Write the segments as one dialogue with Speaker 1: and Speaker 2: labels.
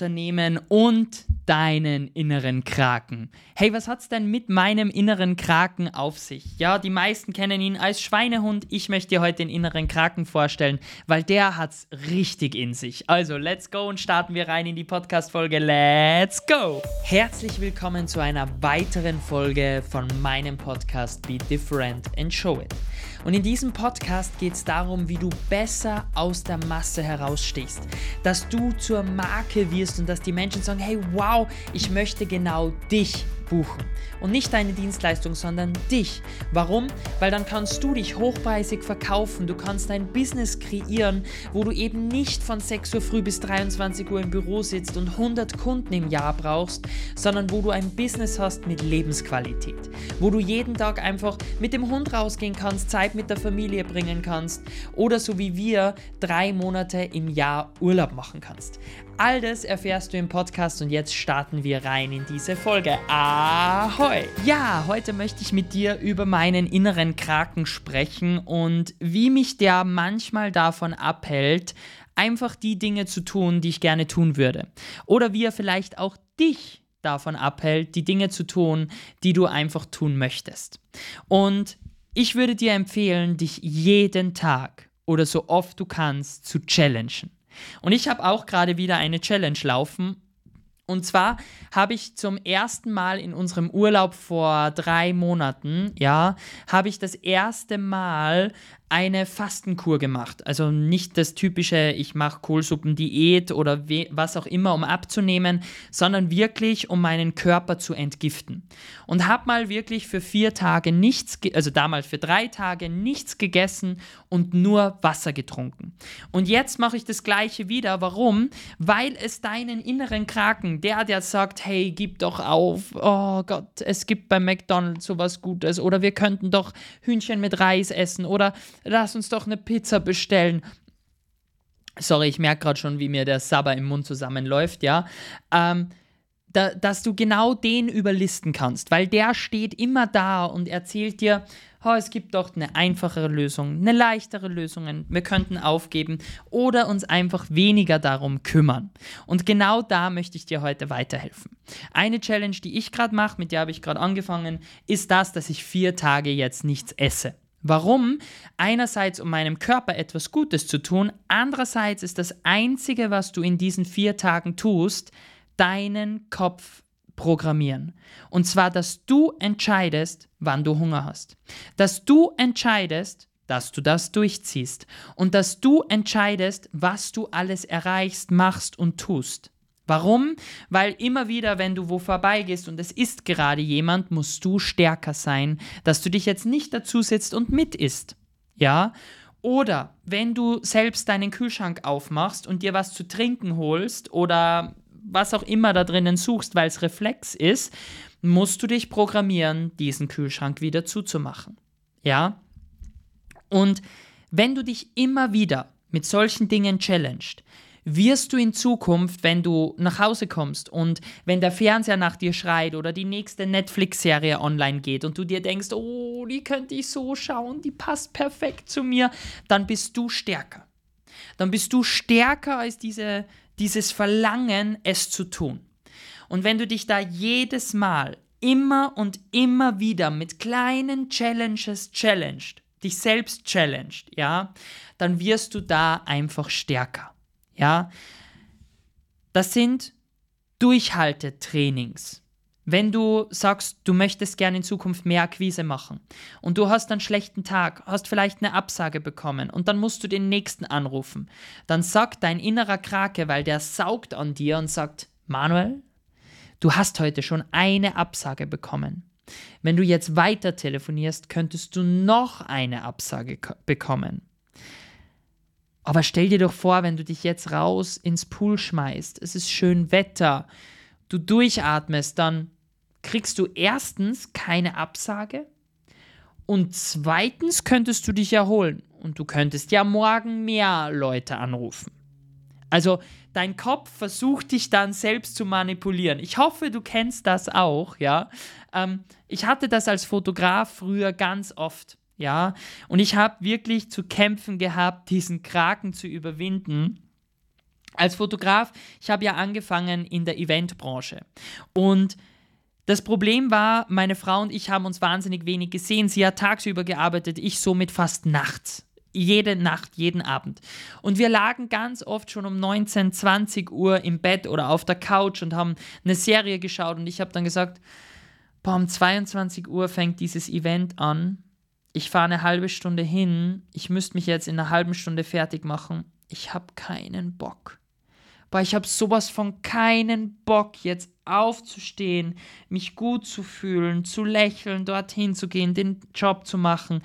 Speaker 1: Unternehmen und deinen inneren Kraken. Hey, was hat's denn mit meinem inneren Kraken auf sich? Ja, die meisten kennen ihn als Schweinehund. Ich möchte dir heute den inneren Kraken vorstellen, weil der hat's richtig in sich. Also, let's go und starten wir rein in die Podcast Folge. Let's go. Herzlich willkommen zu einer weiteren Folge von meinem Podcast Be Different and Show It. Und in diesem Podcast geht es darum, wie du besser aus der Masse herausstichst, dass du zur Marke wirst und dass die Menschen sagen, hey, wow, ich möchte genau dich buchen. Und nicht deine Dienstleistung, sondern dich. Warum? Weil dann kannst du dich hochpreisig verkaufen. Du kannst ein Business kreieren, wo du eben nicht von 6 Uhr früh bis 23 Uhr im Büro sitzt und 100 Kunden im Jahr brauchst, sondern wo du ein Business hast mit Lebensqualität. Wo du jeden Tag einfach mit dem Hund rausgehen kannst, Zeit mit der Familie bringen kannst oder so wie wir drei Monate im Jahr Urlaub machen kannst. All das erfährst du im Podcast und jetzt starten wir rein in diese Folge. Ahoi! Ja, heute möchte ich mit dir über meinen inneren Kraken sprechen und wie mich der manchmal davon abhält, einfach die Dinge zu tun, die ich gerne tun würde. Oder wie er vielleicht auch dich davon abhält, die Dinge zu tun, die du einfach tun möchtest. Und ich würde dir empfehlen, dich jeden Tag oder so oft du kannst zu challengen. Und ich habe auch gerade wieder eine Challenge laufen. Und zwar habe ich zum ersten Mal in unserem Urlaub vor drei Monaten, ja, habe ich das erste Mal eine Fastenkur gemacht. Also nicht das typische, ich mache Kohlsuppendiät oder was auch immer, um abzunehmen, sondern wirklich, um meinen Körper zu entgiften. Und habe mal wirklich für vier Tage nichts, also damals für drei Tage nichts gegessen und nur Wasser getrunken. Und jetzt mache ich das gleiche wieder. Warum? Weil es deinen inneren Kraken, der, der sagt, hey, gib doch auf, oh Gott, es gibt bei McDonald's sowas Gutes oder wir könnten doch Hühnchen mit Reis essen oder lass uns doch eine Pizza bestellen. Sorry, ich merke gerade schon, wie mir der Sabber im Mund zusammenläuft, ja. Ähm, da, dass du genau den überlisten kannst, weil der steht immer da und erzählt dir, oh, es gibt doch eine einfachere Lösung, eine leichtere Lösung, wir könnten aufgeben oder uns einfach weniger darum kümmern. Und genau da möchte ich dir heute weiterhelfen. Eine Challenge, die ich gerade mache, mit der habe ich gerade angefangen, ist das, dass ich vier Tage jetzt nichts esse. Warum? Einerseits, um meinem Körper etwas Gutes zu tun, andererseits ist das Einzige, was du in diesen vier Tagen tust, deinen Kopf programmieren. Und zwar, dass du entscheidest, wann du Hunger hast. Dass du entscheidest, dass du das durchziehst. Und dass du entscheidest, was du alles erreichst, machst und tust. Warum? Weil immer wieder, wenn du wo vorbeigehst und es ist gerade jemand, musst du stärker sein, dass du dich jetzt nicht dazu sitzt und mit isst. Ja? Oder wenn du selbst deinen Kühlschrank aufmachst und dir was zu trinken holst oder was auch immer da drinnen suchst, weil es Reflex ist, musst du dich programmieren, diesen Kühlschrank wieder zuzumachen. Ja? Und wenn du dich immer wieder mit solchen Dingen challenged, wirst du in Zukunft, wenn du nach Hause kommst und wenn der Fernseher nach dir schreit oder die nächste Netflix-Serie online geht und du dir denkst, oh, die könnte ich so schauen, die passt perfekt zu mir, dann bist du stärker. Dann bist du stärker als diese, dieses Verlangen, es zu tun. Und wenn du dich da jedes Mal immer und immer wieder mit kleinen Challenges challenged, dich selbst challenged, ja, dann wirst du da einfach stärker. Ja, das sind Durchhaltetrainings. Wenn du sagst, du möchtest gerne in Zukunft mehr Akquise machen und du hast einen schlechten Tag, hast vielleicht eine Absage bekommen und dann musst du den nächsten anrufen, dann sagt dein innerer Krake, weil der saugt an dir und sagt, Manuel, du hast heute schon eine Absage bekommen. Wenn du jetzt weiter telefonierst, könntest du noch eine Absage bekommen. Aber stell dir doch vor, wenn du dich jetzt raus ins Pool schmeißt, es ist schön Wetter, du durchatmest, dann kriegst du erstens keine Absage und zweitens könntest du dich erholen und du könntest ja morgen mehr Leute anrufen. Also dein Kopf versucht dich dann selbst zu manipulieren. Ich hoffe, du kennst das auch, ja. Ähm, ich hatte das als Fotograf früher ganz oft. Ja, und ich habe wirklich zu kämpfen gehabt, diesen Kraken zu überwinden. als Fotograf, ich habe ja angefangen in der Eventbranche. Und das Problem war, meine Frau und ich haben uns wahnsinnig wenig gesehen. Sie hat tagsüber gearbeitet, ich somit fast nachts. Jede Nacht, jeden Abend. Und wir lagen ganz oft schon um 19, 20 Uhr im Bett oder auf der Couch und haben eine Serie geschaut. Und ich habe dann gesagt, boah, um 22 Uhr fängt dieses Event an. Ich fahre eine halbe Stunde hin. Ich müsste mich jetzt in einer halben Stunde fertig machen. Ich habe keinen Bock. Boah, ich habe sowas von keinen Bock, jetzt aufzustehen, mich gut zu fühlen, zu lächeln, dorthin zu gehen, den Job zu machen.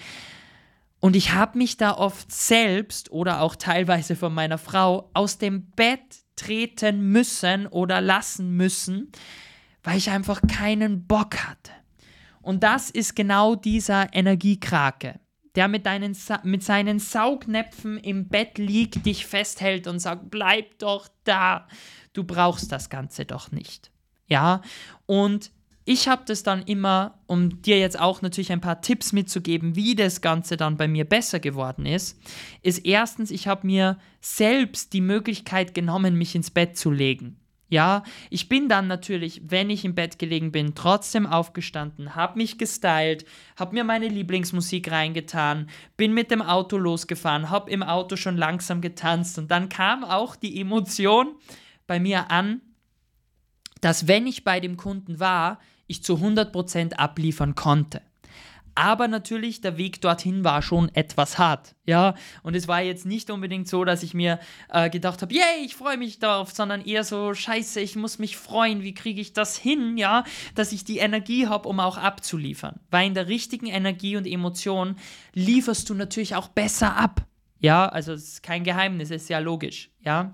Speaker 1: Und ich habe mich da oft selbst oder auch teilweise von meiner Frau aus dem Bett treten müssen oder lassen müssen, weil ich einfach keinen Bock hatte. Und das ist genau dieser Energiekrake der mit, deinen, mit seinen Saugnäpfen im Bett liegt, dich festhält und sagt, bleib doch da. Du brauchst das Ganze doch nicht. Ja, und ich habe das dann immer, um dir jetzt auch natürlich ein paar Tipps mitzugeben, wie das Ganze dann bei mir besser geworden ist, ist erstens, ich habe mir selbst die Möglichkeit genommen, mich ins Bett zu legen. Ja, ich bin dann natürlich, wenn ich im Bett gelegen bin, trotzdem aufgestanden, habe mich gestylt, habe mir meine Lieblingsmusik reingetan, bin mit dem Auto losgefahren, habe im Auto schon langsam getanzt und dann kam auch die Emotion bei mir an, dass wenn ich bei dem Kunden war, ich zu 100% abliefern konnte. Aber natürlich, der Weg dorthin war schon etwas hart. Ja, und es war jetzt nicht unbedingt so, dass ich mir äh, gedacht habe, yay, ich freue mich darauf, sondern eher so, scheiße, ich muss mich freuen, wie kriege ich das hin, ja, dass ich die Energie habe, um auch abzuliefern. Weil in der richtigen Energie und Emotion lieferst du natürlich auch besser ab. Ja, also es ist kein Geheimnis, es ist ja logisch. Ja,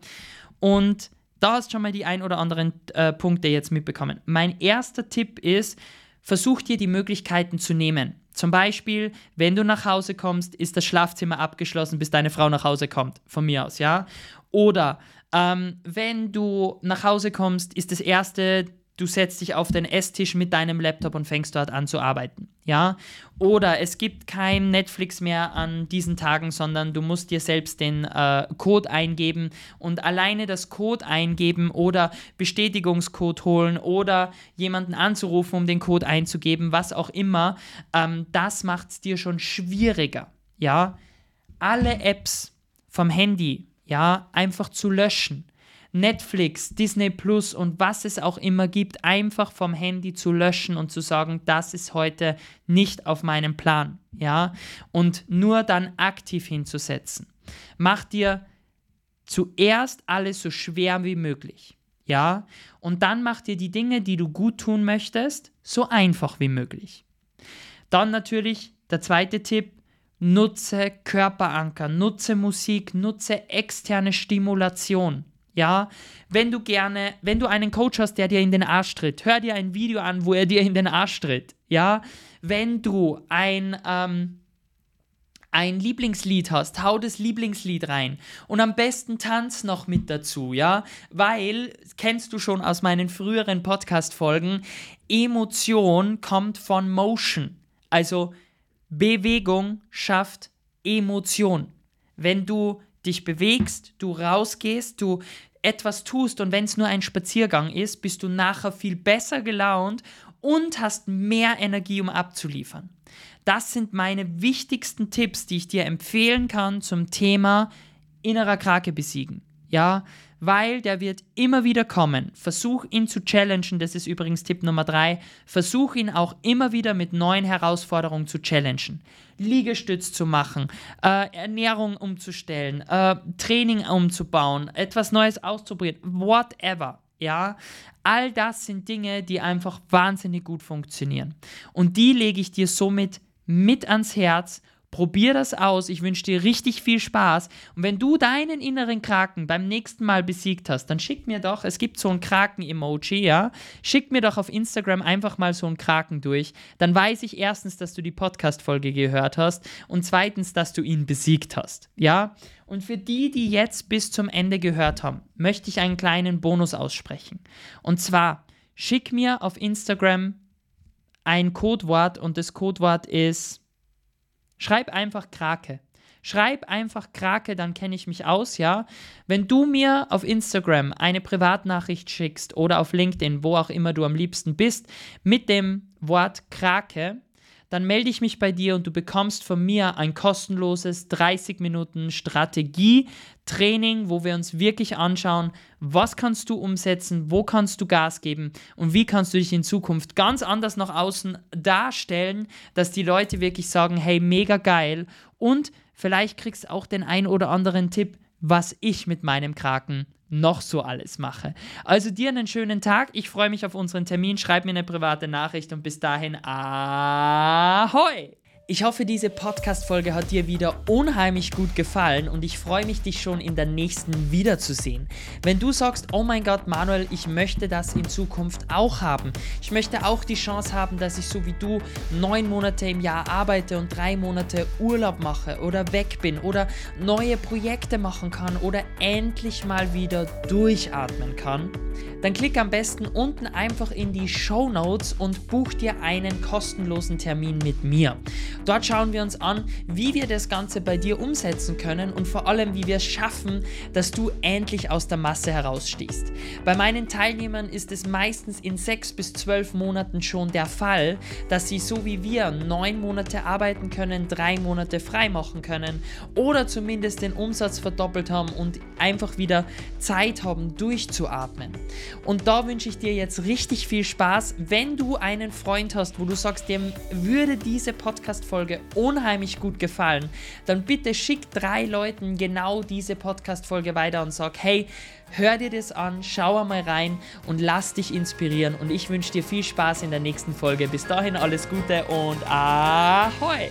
Speaker 1: und da hast schon mal die ein oder anderen äh, Punkte jetzt mitbekommen. Mein erster Tipp ist, versuch dir die Möglichkeiten zu nehmen. Zum Beispiel, wenn du nach Hause kommst, ist das Schlafzimmer abgeschlossen, bis deine Frau nach Hause kommt, von mir aus, ja. Oder ähm, wenn du nach Hause kommst, ist das erste, du setzt dich auf den Esstisch mit deinem Laptop und fängst dort an zu arbeiten. Ja? Oder es gibt kein Netflix mehr an diesen Tagen, sondern du musst dir selbst den äh, Code eingeben und alleine das Code eingeben oder Bestätigungscode holen oder jemanden anzurufen, um den Code einzugeben, was auch immer, ähm, das macht es dir schon schwieriger. Ja? Alle Apps vom Handy, ja, einfach zu löschen Netflix, Disney Plus und was es auch immer gibt, einfach vom Handy zu löschen und zu sagen, das ist heute nicht auf meinem Plan, ja, und nur dann aktiv hinzusetzen. Mach dir zuerst alles so schwer wie möglich, ja, und dann mach dir die Dinge, die du gut tun möchtest, so einfach wie möglich. Dann natürlich der zweite Tipp, nutze Körperanker, nutze Musik, nutze externe Stimulation. Ja, wenn du gerne, wenn du einen Coach hast, der dir in den Arsch tritt, hör dir ein Video an, wo er dir in den Arsch tritt. Ja, wenn du ein, ähm, ein Lieblingslied hast, hau das Lieblingslied rein und am besten tanz noch mit dazu, ja, weil, kennst du schon aus meinen früheren Podcast-Folgen, Emotion kommt von Motion, also Bewegung schafft Emotion. Wenn du dich bewegst, du rausgehst, du etwas tust und wenn es nur ein Spaziergang ist, bist du nachher viel besser gelaunt und hast mehr Energie, um abzuliefern. Das sind meine wichtigsten Tipps, die ich dir empfehlen kann zum Thema innerer Krake besiegen. Ja, weil der wird immer wieder kommen. Versuch ihn zu challengen, das ist übrigens Tipp Nummer drei. Versuch ihn auch immer wieder mit neuen Herausforderungen zu challengen. Liegestütz zu machen, äh, Ernährung umzustellen, äh, Training umzubauen, etwas Neues auszuprobieren, whatever. Ja, all das sind Dinge, die einfach wahnsinnig gut funktionieren. Und die lege ich dir somit mit ans Herz Probier das aus. Ich wünsche dir richtig viel Spaß. Und wenn du deinen inneren Kraken beim nächsten Mal besiegt hast, dann schick mir doch, es gibt so ein Kraken-Emoji, ja. Schick mir doch auf Instagram einfach mal so einen Kraken durch. Dann weiß ich erstens, dass du die Podcast-Folge gehört hast und zweitens, dass du ihn besiegt hast, ja. Und für die, die jetzt bis zum Ende gehört haben, möchte ich einen kleinen Bonus aussprechen. Und zwar, schick mir auf Instagram ein Codewort und das Codewort ist Schreib einfach Krake. Schreib einfach Krake, dann kenne ich mich aus, ja. Wenn du mir auf Instagram eine Privatnachricht schickst oder auf LinkedIn, wo auch immer du am liebsten bist, mit dem Wort Krake, dann melde ich mich bei dir und du bekommst von mir ein kostenloses 30 Minuten Strategie-Training, wo wir uns wirklich anschauen, was kannst du umsetzen, wo kannst du Gas geben und wie kannst du dich in Zukunft ganz anders nach außen darstellen, dass die Leute wirklich sagen, hey, mega geil. Und vielleicht kriegst du auch den ein oder anderen Tipp, was ich mit meinem Kraken noch so alles mache. Also dir einen schönen Tag. Ich freue mich auf unseren Termin. Schreib mir eine private Nachricht und bis dahin, ahoi! Ich hoffe, diese Podcast-Folge hat dir wieder unheimlich gut gefallen und ich freue mich, dich schon in der nächsten wiederzusehen. Wenn du sagst, oh mein Gott, Manuel, ich möchte das in Zukunft auch haben. Ich möchte auch die Chance haben, dass ich so wie du neun Monate im Jahr arbeite und drei Monate Urlaub mache oder weg bin oder neue Projekte machen kann oder endlich mal wieder durchatmen kann dann klick am besten unten einfach in die Show Notes und buch dir einen kostenlosen Termin mit mir. Dort schauen wir uns an, wie wir das Ganze bei dir umsetzen können und vor allem, wie wir es schaffen, dass du endlich aus der Masse herausstehst. Bei meinen Teilnehmern ist es meistens in sechs bis zwölf Monaten schon der Fall, dass sie so wie wir neun Monate arbeiten können, drei Monate frei machen können oder zumindest den Umsatz verdoppelt haben und einfach wieder Zeit haben, durchzuatmen. Und da wünsche ich dir jetzt richtig viel Spaß. Wenn du einen Freund hast, wo du sagst, dem würde diese Podcast-Folge unheimlich gut gefallen, dann bitte schick drei Leuten genau diese Podcast-Folge weiter und sag, hey, hör dir das an, schau einmal rein und lass dich inspirieren. Und ich wünsche dir viel Spaß in der nächsten Folge. Bis dahin alles Gute und ahoi!